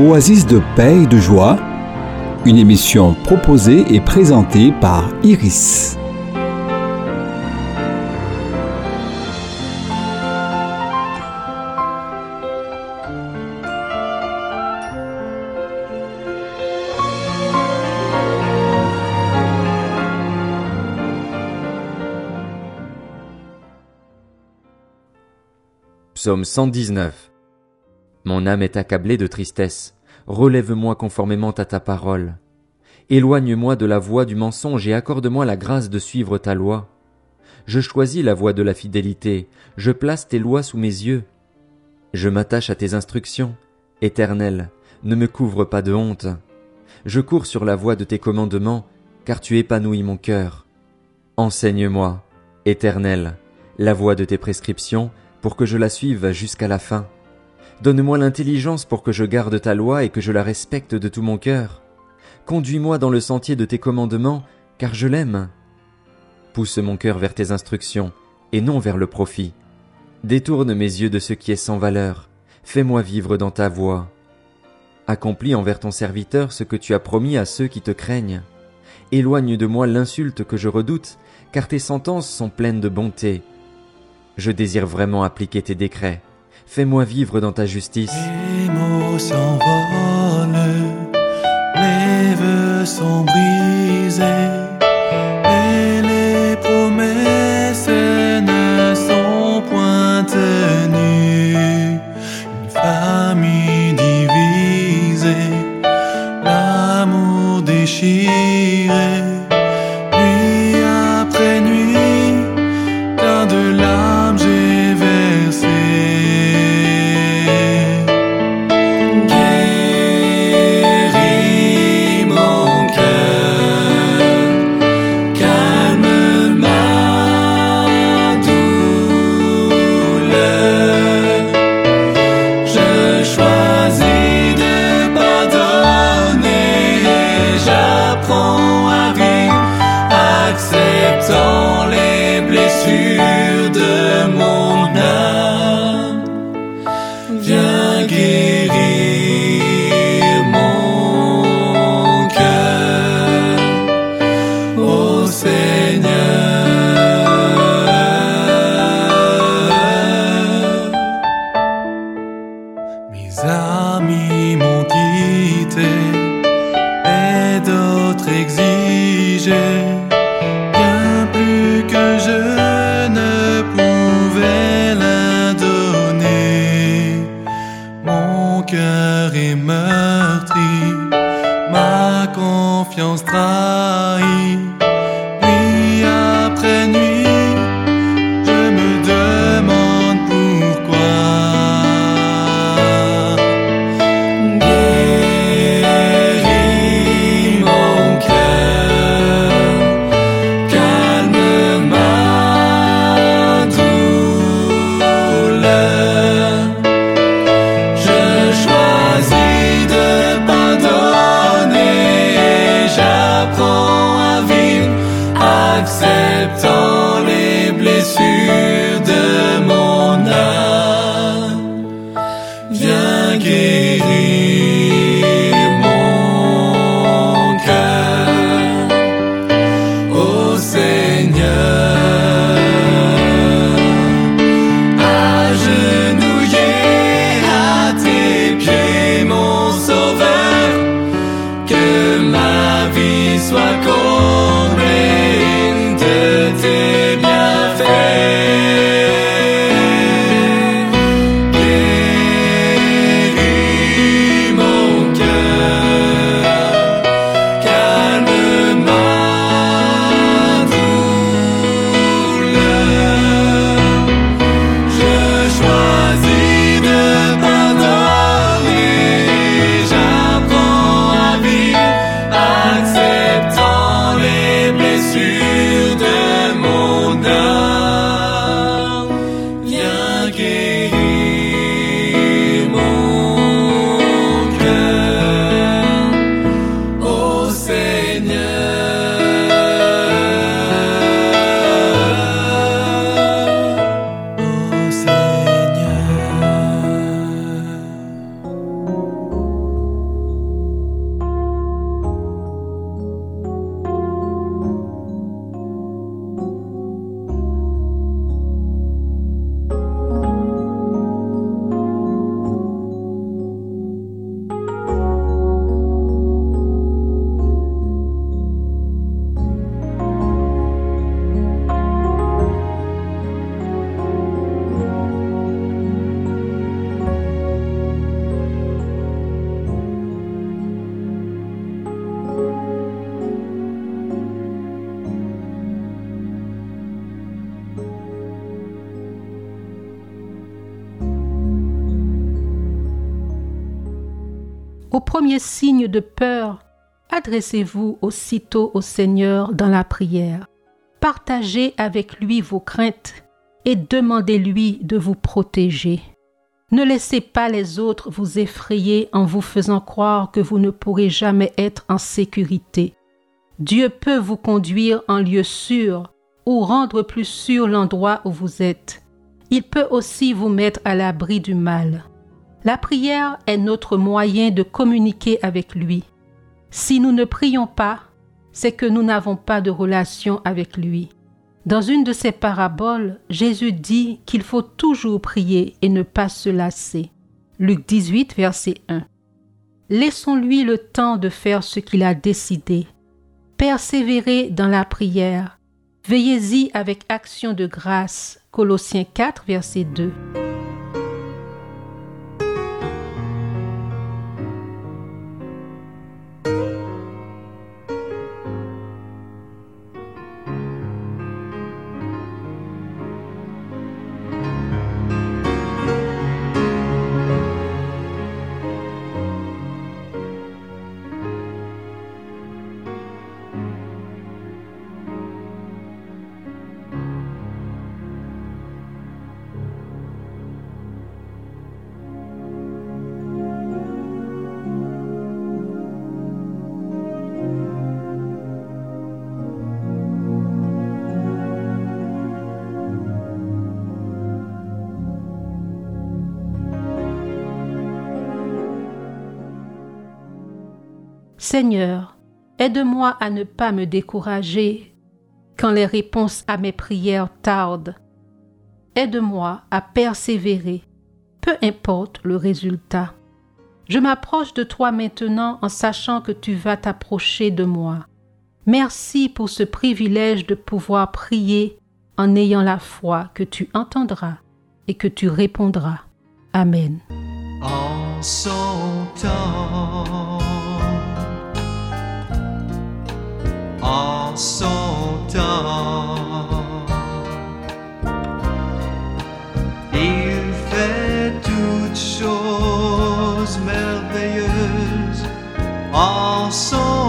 Oasis de paix et de joie, une émission proposée et présentée par Iris. Psaume 119 Mon âme est accablée de tristesse. Relève-moi conformément à ta parole. Éloigne-moi de la voie du mensonge et accorde-moi la grâce de suivre ta loi. Je choisis la voie de la fidélité, je place tes lois sous mes yeux. Je m'attache à tes instructions. Éternel, ne me couvre pas de honte. Je cours sur la voie de tes commandements, car tu épanouis mon cœur. Enseigne-moi, Éternel, la voie de tes prescriptions, pour que je la suive jusqu'à la fin. Donne-moi l'intelligence pour que je garde ta loi et que je la respecte de tout mon cœur. Conduis-moi dans le sentier de tes commandements, car je l'aime. Pousse mon cœur vers tes instructions, et non vers le profit. Détourne mes yeux de ce qui est sans valeur. Fais-moi vivre dans ta voie. Accomplis envers ton serviteur ce que tu as promis à ceux qui te craignent. Éloigne de moi l'insulte que je redoute, car tes sentences sont pleines de bonté. Je désire vraiment appliquer tes décrets. Fais-moi vivre dans ta justice. Les mots s'envolent, les vœux sont brisés, et les promesses ne sont point tenues. Une famille divisée, l'amour déchiré, exigé bien plus que je ne pouvais la donner. Mon cœur est meurtri, ma confiance trahie. Adressez-vous aussitôt au Seigneur dans la prière. Partagez avec lui vos craintes et demandez-lui de vous protéger. Ne laissez pas les autres vous effrayer en vous faisant croire que vous ne pourrez jamais être en sécurité. Dieu peut vous conduire en lieu sûr ou rendre plus sûr l'endroit où vous êtes. Il peut aussi vous mettre à l'abri du mal. La prière est notre moyen de communiquer avec lui. Si nous ne prions pas, c'est que nous n'avons pas de relation avec lui. Dans une de ses paraboles, Jésus dit qu'il faut toujours prier et ne pas se lasser. Luc 18, verset 1. Laissons-lui le temps de faire ce qu'il a décidé. Persévérez dans la prière. Veillez-y avec action de grâce. Colossiens 4, verset 2. Seigneur, aide-moi à ne pas me décourager quand les réponses à mes prières tardent. Aide-moi à persévérer, peu importe le résultat. Je m'approche de toi maintenant en sachant que tu vas t'approcher de moi. Merci pour ce privilège de pouvoir prier en ayant la foi que tu entendras et que tu répondras. Amen. En son. Il fait toutes choses merveilleuses en son.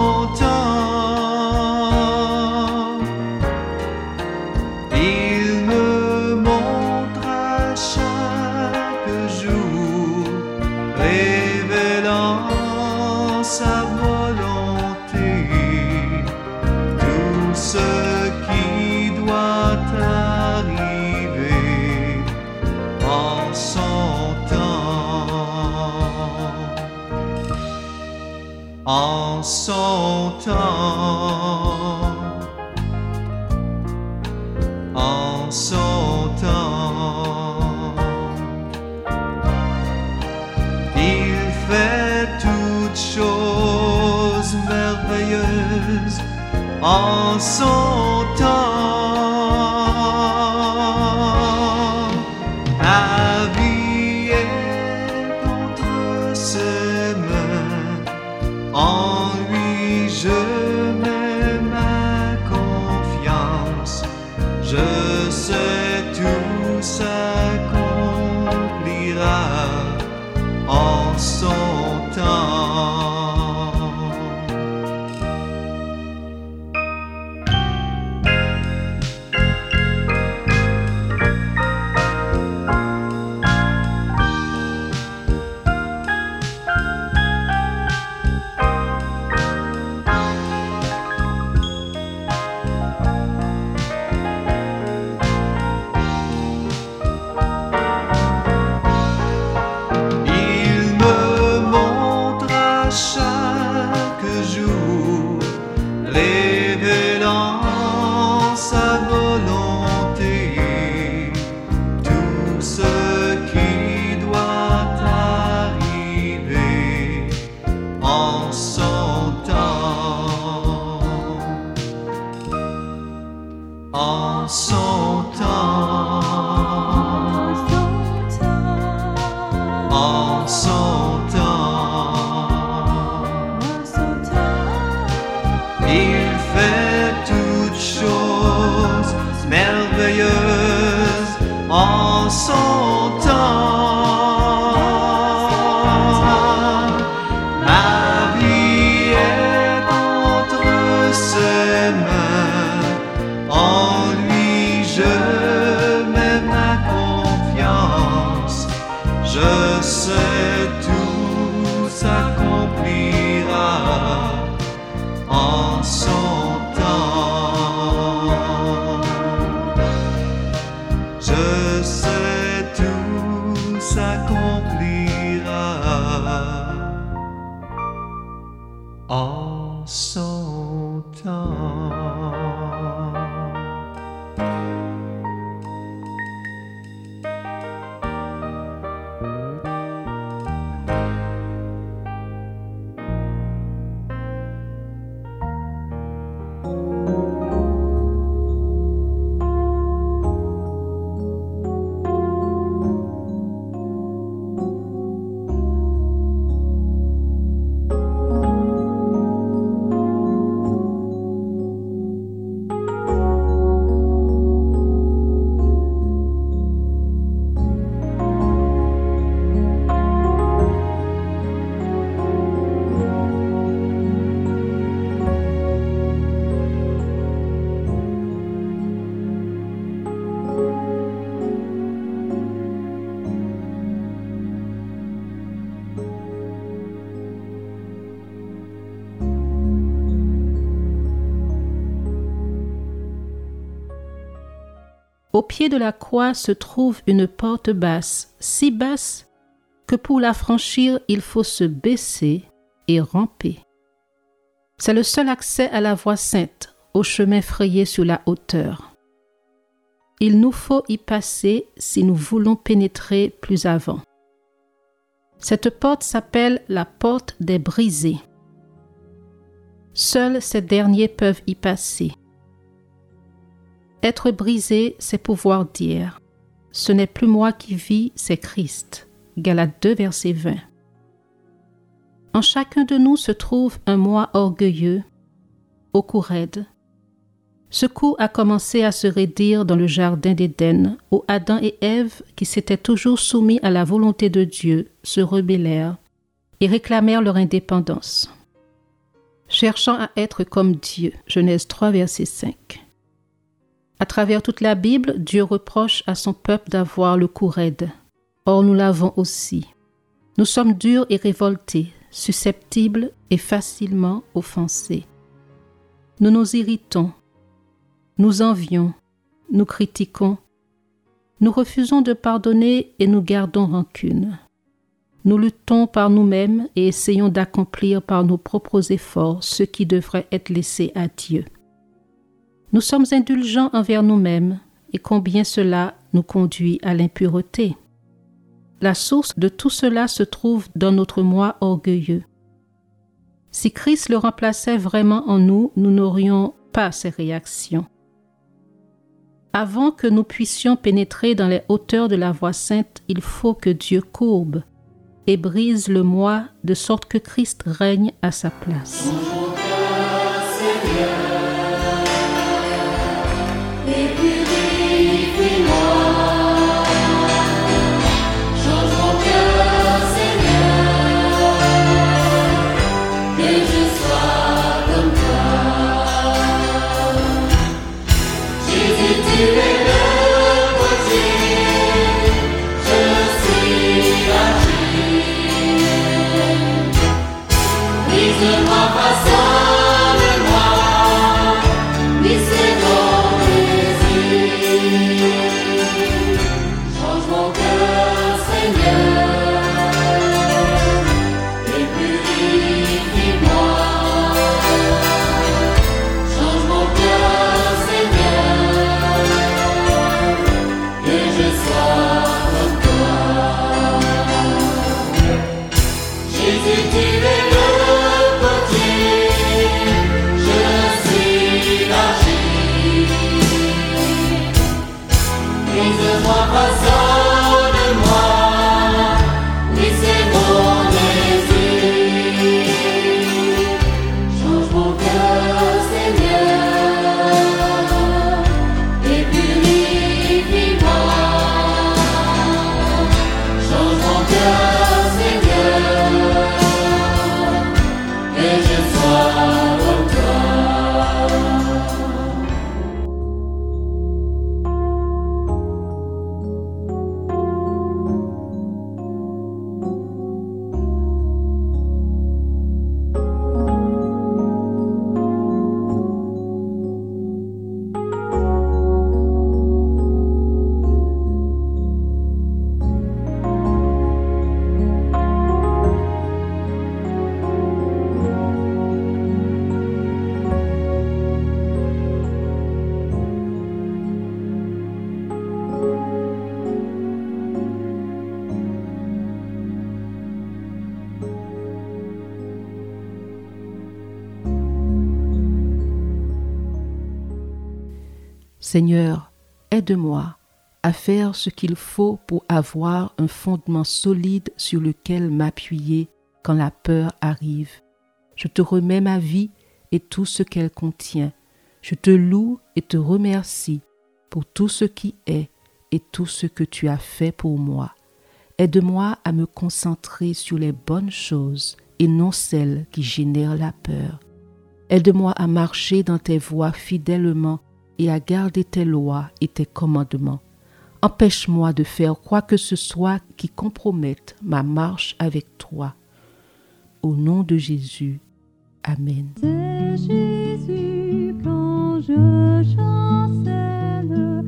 En Au pied de la croix se trouve une porte basse, si basse que pour la franchir il faut se baisser et ramper. C'est le seul accès à la voie sainte, au chemin frayé sur la hauteur. Il nous faut y passer si nous voulons pénétrer plus avant. Cette porte s'appelle la porte des brisés. Seuls ces derniers peuvent y passer. Être brisé, c'est pouvoir dire Ce n'est plus moi qui vis, c'est Christ. Galates 2, verset 20. En chacun de nous se trouve un moi orgueilleux, au cou raide. Ce coup a commencé à se raidir dans le jardin d'Éden, où Adam et Ève, qui s'étaient toujours soumis à la volonté de Dieu, se rebellèrent et réclamèrent leur indépendance. Cherchant à être comme Dieu, Genèse 3, verset 5. À travers toute la Bible, Dieu reproche à son peuple d'avoir le cou raide. Or, nous l'avons aussi. Nous sommes durs et révoltés, susceptibles et facilement offensés. Nous nous irritons, nous envions, nous critiquons, nous refusons de pardonner et nous gardons rancune. Nous luttons par nous-mêmes et essayons d'accomplir par nos propres efforts ce qui devrait être laissé à Dieu. Nous sommes indulgents envers nous-mêmes et combien cela nous conduit à l'impureté. La source de tout cela se trouve dans notre moi orgueilleux. Si Christ le remplaçait vraiment en nous, nous n'aurions pas ces réactions. Avant que nous puissions pénétrer dans les hauteurs de la voie sainte, il faut que Dieu courbe et brise le moi de sorte que Christ règne à sa place. Seigneur, aide-moi à faire ce qu'il faut pour avoir un fondement solide sur lequel m'appuyer quand la peur arrive. Je te remets ma vie et tout ce qu'elle contient. Je te loue et te remercie pour tout ce qui est et tout ce que tu as fait pour moi. Aide-moi à me concentrer sur les bonnes choses et non celles qui génèrent la peur. Aide-moi à marcher dans tes voies fidèlement et à garder tes lois et tes commandements. Empêche-moi de faire quoi que ce soit qui compromette ma marche avec toi. Au nom de Jésus. Amen. Jésus quand je chancelle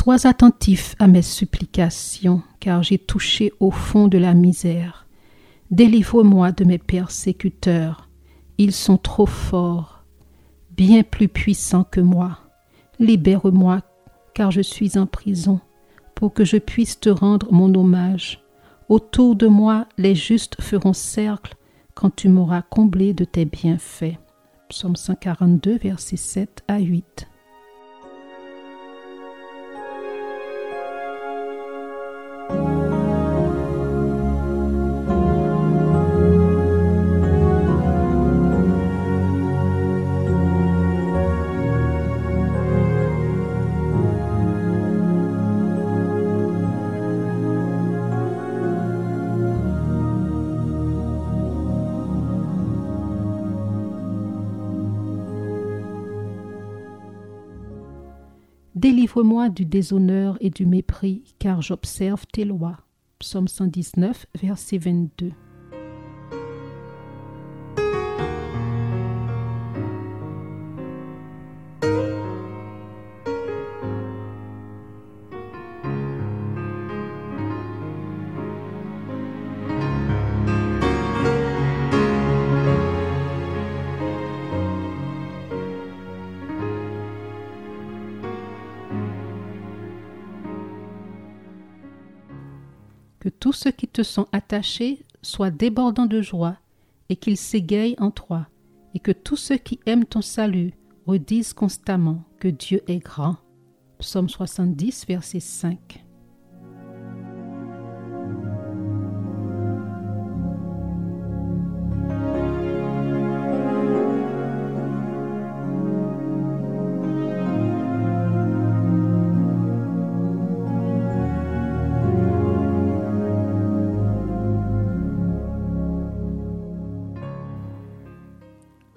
Sois attentif à mes supplications, car j'ai touché au fond de la misère. Délivre-moi de mes persécuteurs. Ils sont trop forts, bien plus puissants que moi. Libère-moi, car je suis en prison, pour que je puisse te rendre mon hommage. Autour de moi, les justes feront cercle quand tu m'auras comblé de tes bienfaits. Psaume 142, versets 7 à 8. Délivre-moi du déshonneur et du mépris, car j'observe tes lois. Psaume 119, verset 22. Que tous ceux qui te sont attachés soient débordants de joie et qu'ils s'égayent en toi, et que tous ceux qui aiment ton salut redisent constamment que Dieu est grand. Psaume 70, verset 5.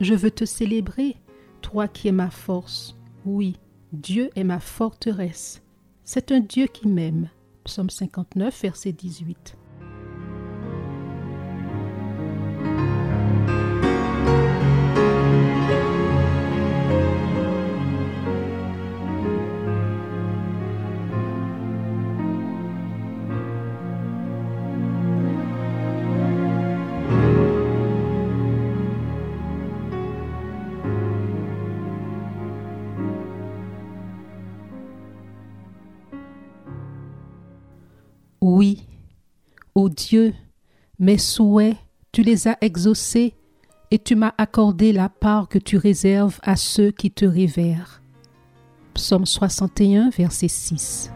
Je veux te célébrer, toi qui es ma force. Oui, Dieu est ma forteresse. C'est un Dieu qui m'aime. Psaume 59, verset 18. Dieu, mes souhaits, tu les as exaucés et tu m'as accordé la part que tu réserves à ceux qui te révèrent. Psaume 61, verset 6.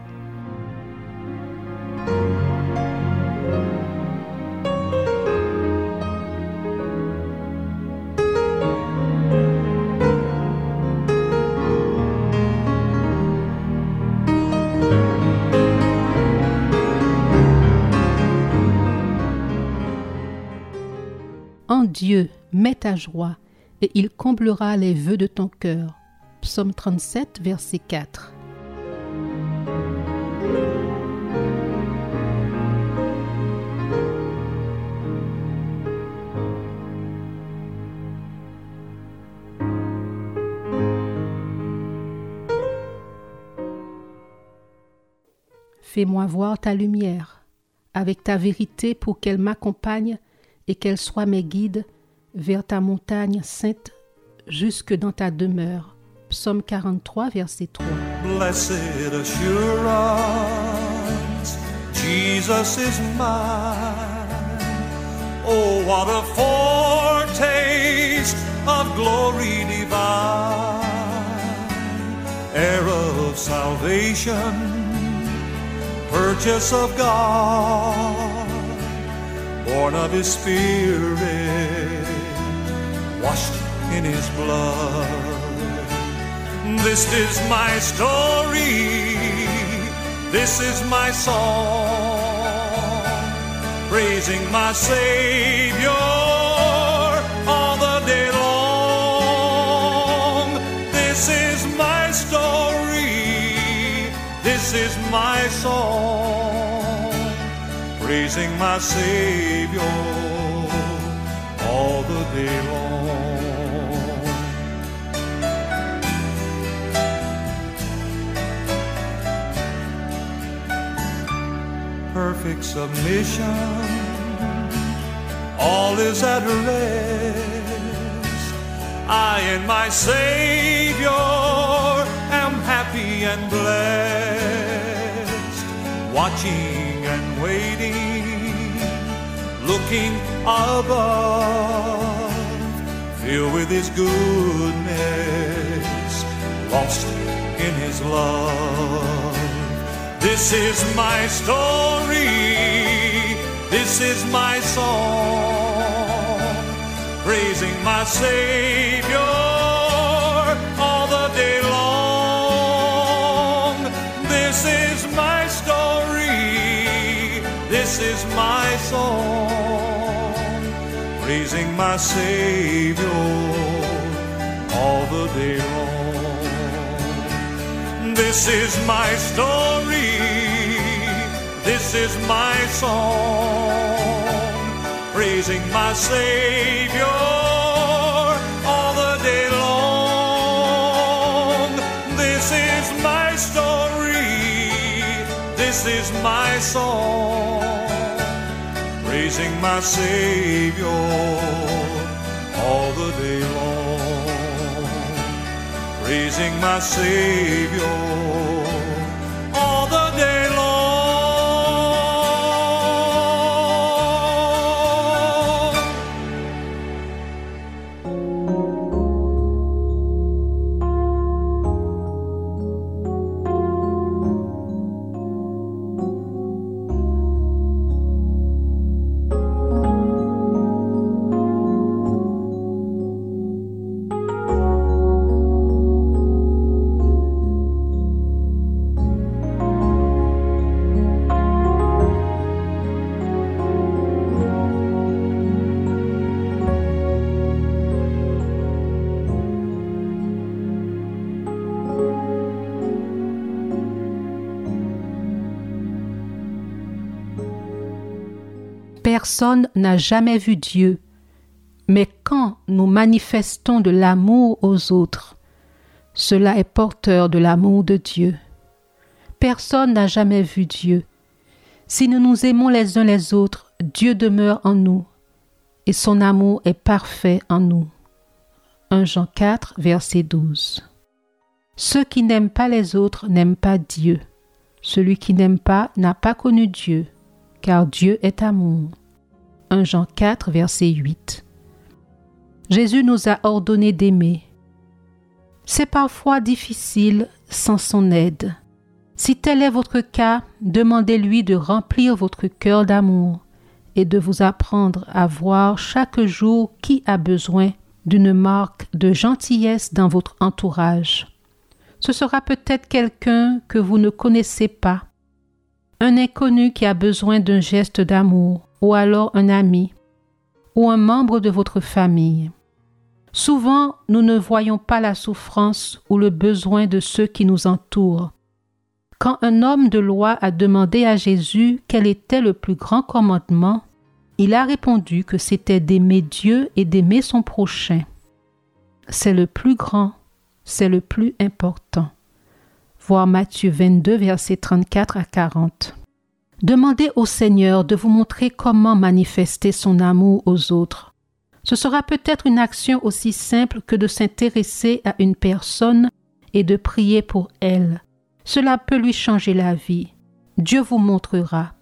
Dieu, mets ta joie, et il comblera les vœux de ton cœur. Psaume 37, verset 4. Fais-moi voir ta lumière, avec ta vérité pour qu'elle m'accompagne et qu'elle soit mes guides vers ta montagne sainte jusque dans ta demeure. Psaume 43, verset 3. Blessed assurance, Jesus is mine. Oh, what a foretaste of glory divine, heir of salvation, purchase of God, born of His Spirit, washed in His blood. This is my story. This is my song. Praising my Savior all the day long. This is my story. This is my song. Praising my Savior all the day long. perfect submission. All is at rest. I and my Savior am happy and blessed. Watching waiting, looking above, filled with His goodness, lost in His love. This is my story. This is my song. Praising my Savior This is my song. Praising my Savior all the day long. This is my story. This is my song, praising my Savior all the day long. This is my story, this is my song, praising my Savior all the day long. Praising my Savior Personne n'a jamais vu Dieu, mais quand nous manifestons de l'amour aux autres, cela est porteur de l'amour de Dieu. Personne n'a jamais vu Dieu. Si nous nous aimons les uns les autres, Dieu demeure en nous, et son amour est parfait en nous. 1 Jean 4, verset 12. Ceux qui n'aiment pas les autres n'aiment pas Dieu. Celui qui n'aime pas n'a pas connu Dieu, car Dieu est amour. 1 Jean 4, verset 8. Jésus nous a ordonné d'aimer. C'est parfois difficile sans son aide. Si tel est votre cas, demandez-lui de remplir votre cœur d'amour et de vous apprendre à voir chaque jour qui a besoin d'une marque de gentillesse dans votre entourage. Ce sera peut-être quelqu'un que vous ne connaissez pas, un inconnu qui a besoin d'un geste d'amour, ou alors un ami, ou un membre de votre famille. Souvent, nous ne voyons pas la souffrance ou le besoin de ceux qui nous entourent. Quand un homme de loi a demandé à Jésus quel était le plus grand commandement, il a répondu que c'était d'aimer Dieu et d'aimer son prochain. C'est le plus grand, c'est le plus important. Voir Matthieu 22, versets 34 à 40. Demandez au Seigneur de vous montrer comment manifester son amour aux autres. Ce sera peut-être une action aussi simple que de s'intéresser à une personne et de prier pour elle. Cela peut lui changer la vie. Dieu vous montrera.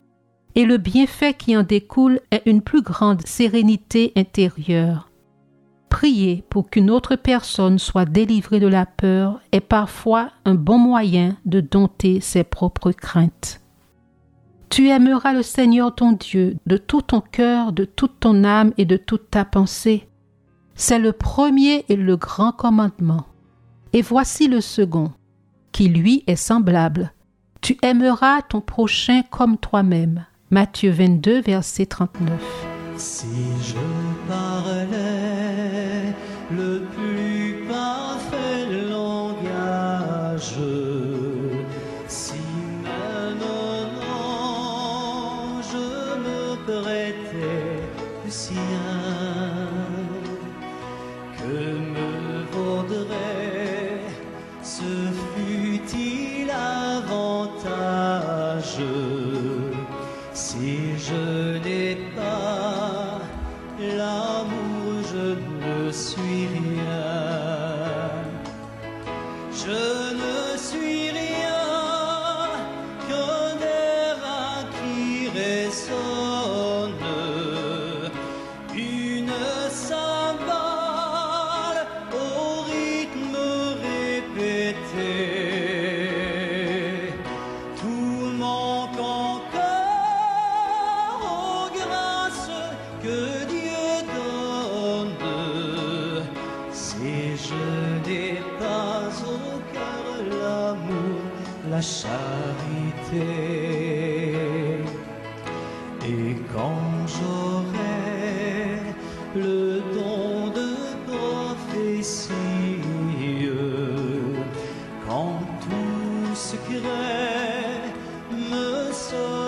Et le bienfait qui en découle est une plus grande sérénité intérieure. Prier pour qu'une autre personne soit délivrée de la peur est parfois un bon moyen de dompter ses propres craintes. Tu aimeras le Seigneur ton Dieu de tout ton cœur, de toute ton âme et de toute ta pensée. C'est le premier et le grand commandement. Et voici le second, qui lui est semblable. Tu aimeras ton prochain comme toi-même. Matthieu 22, verset 39. Si je parlais secret me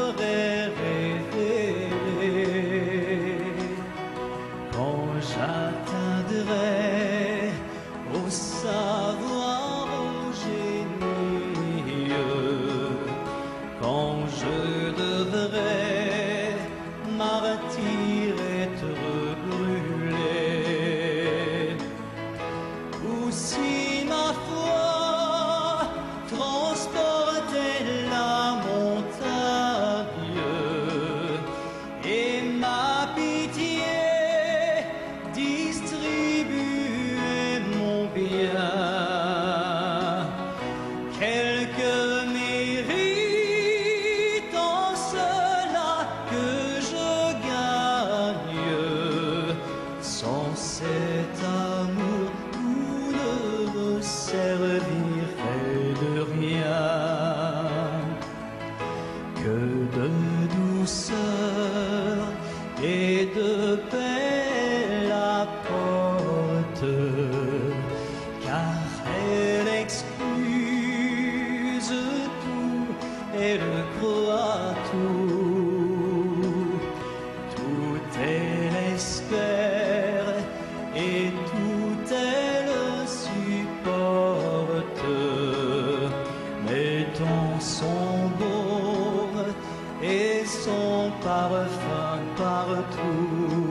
fin, pas retour.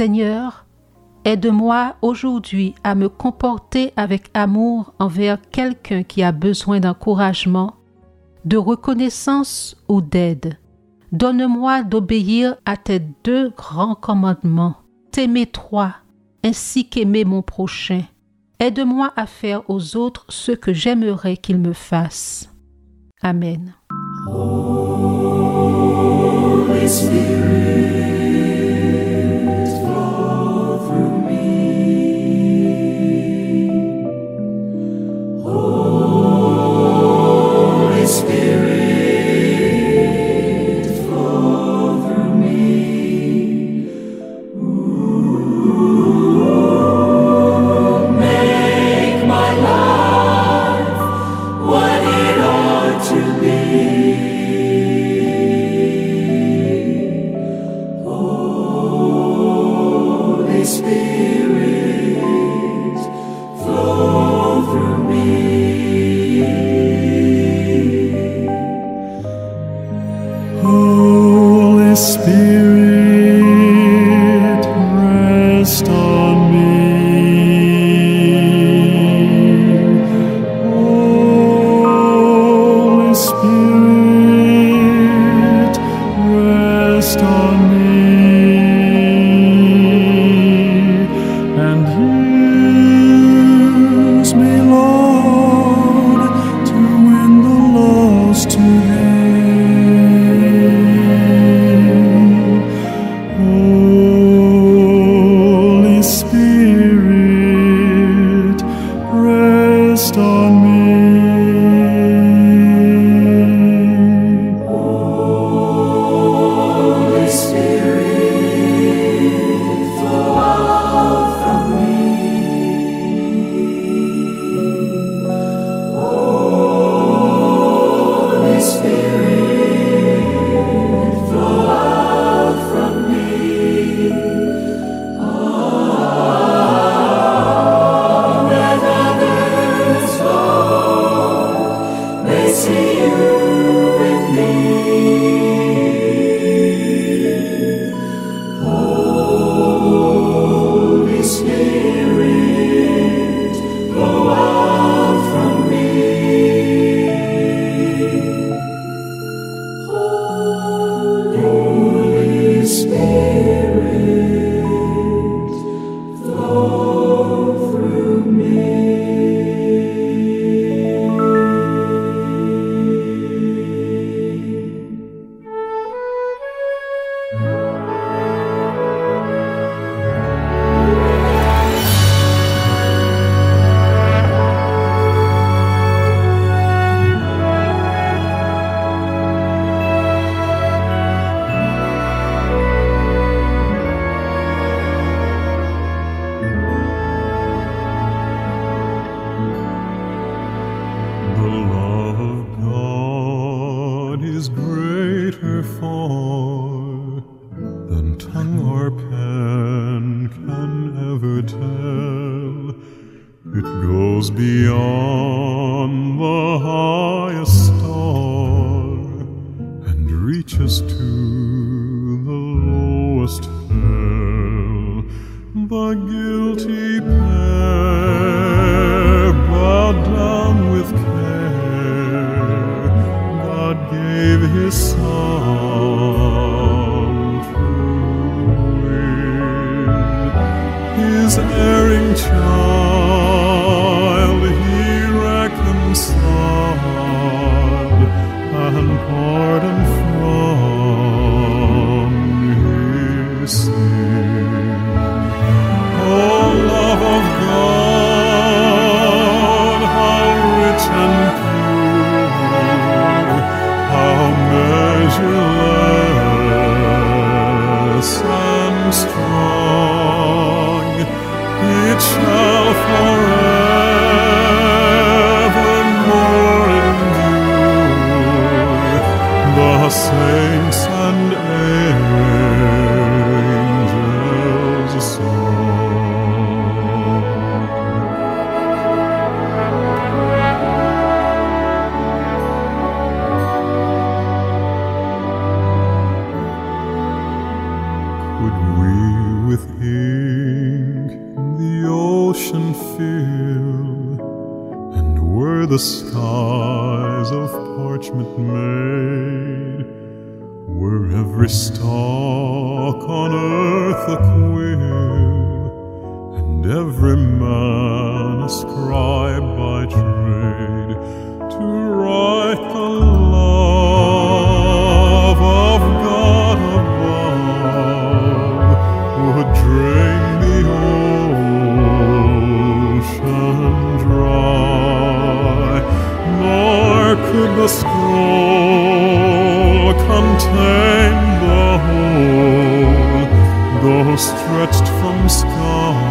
Seigneur, aide-moi aujourd'hui à me comporter avec amour envers quelqu'un qui a besoin d'encouragement, de reconnaissance ou d'aide. Donne-moi d'obéir à tes deux grands commandements, t'aimer toi, ainsi qu'aimer mon prochain. Aide-moi à faire aux autres ce que j'aimerais qu'ils me fassent. Amen. Serait It goes beyond the highest star and reaches to skies of parchment made, were every stalk on earth a quill, and every man a scribe by trade, to write the love the scroll contain the whole, though stretched from sky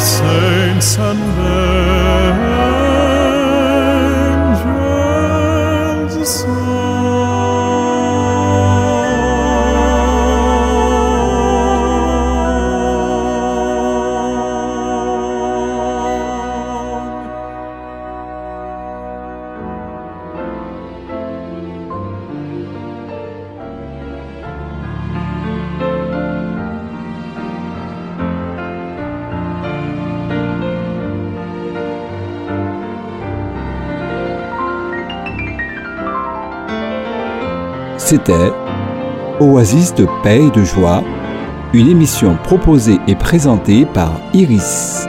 saints and C'était Oasis de paix et de joie, une émission proposée et présentée par Iris.